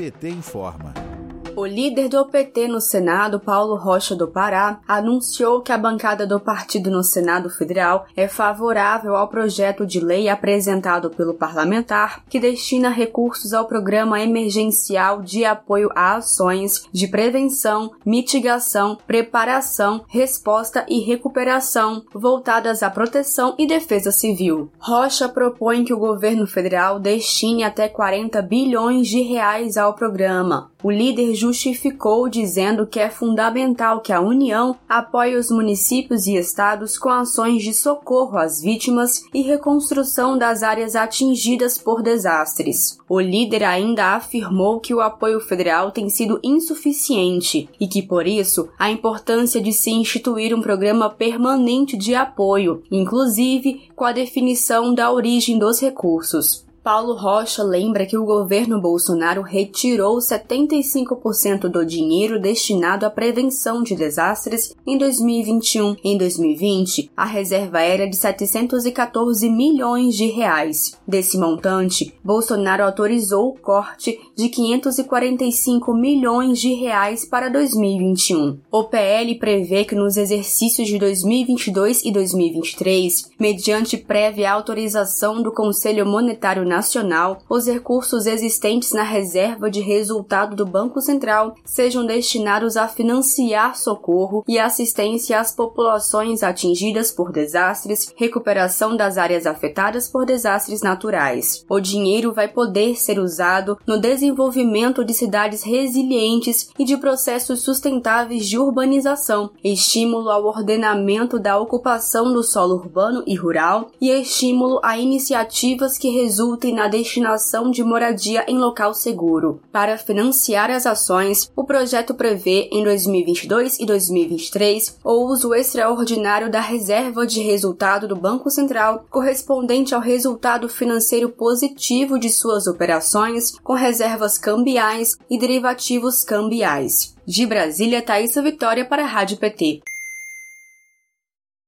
PT informa. O líder do PT no Senado, Paulo Rocha do Pará, anunciou que a bancada do partido no Senado Federal é favorável ao projeto de lei apresentado pelo parlamentar que destina recursos ao Programa Emergencial de Apoio a Ações de Prevenção, Mitigação, Preparação, Resposta e Recuperação voltadas à proteção e defesa civil. Rocha propõe que o governo federal destine até 40 bilhões de reais ao programa. O líder justificou dizendo que é fundamental que a União apoie os municípios e estados com ações de socorro às vítimas e reconstrução das áreas atingidas por desastres. O líder ainda afirmou que o apoio federal tem sido insuficiente e que, por isso, a importância de se instituir um programa permanente de apoio, inclusive com a definição da origem dos recursos. Paulo Rocha lembra que o governo Bolsonaro retirou 75% do dinheiro destinado à prevenção de desastres em 2021. Em 2020, a reserva era de 714 milhões de reais. Desse montante, Bolsonaro autorizou o corte de 545 milhões de reais para 2021. O PL prevê que nos exercícios de 2022 e 2023, mediante prévia autorização do Conselho Monetário Nacional, os recursos existentes na reserva de resultado do Banco Central sejam destinados a financiar socorro e assistência às populações atingidas por desastres, recuperação das áreas afetadas por desastres naturais. O dinheiro vai poder ser usado no desenvolvimento de cidades resilientes e de processos sustentáveis de urbanização, estímulo ao ordenamento da ocupação do solo urbano e rural e estímulo a iniciativas que resultem resultem na destinação de moradia em local seguro. Para financiar as ações, o projeto prevê, em 2022 e 2023, o uso extraordinário da reserva de resultado do Banco Central, correspondente ao resultado financeiro positivo de suas operações, com reservas cambiais e derivativos cambiais. De Brasília, Thaisa Vitória para a Rádio PT.